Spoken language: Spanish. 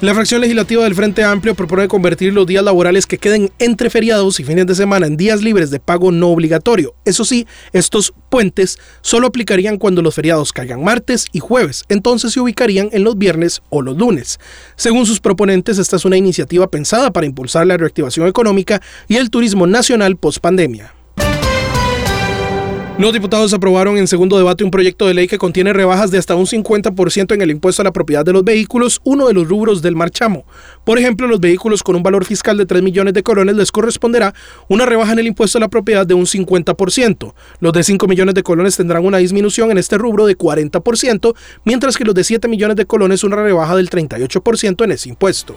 La fracción legislativa del Frente Amplio propone convertir los días laborales que queden entre feriados y fines de semana en días libres de pago no obligatorio. Eso sí, estos puentes solo aplicarían cuando los feriados caigan martes y jueves, entonces se ubicarían en los viernes o los lunes. Según sus proponentes, esta es una iniciativa pensada para impulsar la reactivación económica y el turismo nacional post pandemia. Los diputados aprobaron en segundo debate un proyecto de ley que contiene rebajas de hasta un 50% en el impuesto a la propiedad de los vehículos, uno de los rubros del marchamo. Por ejemplo, los vehículos con un valor fiscal de 3 millones de colones les corresponderá una rebaja en el impuesto a la propiedad de un 50%. Los de 5 millones de colones tendrán una disminución en este rubro de 40%, mientras que los de 7 millones de colones una rebaja del 38% en ese impuesto.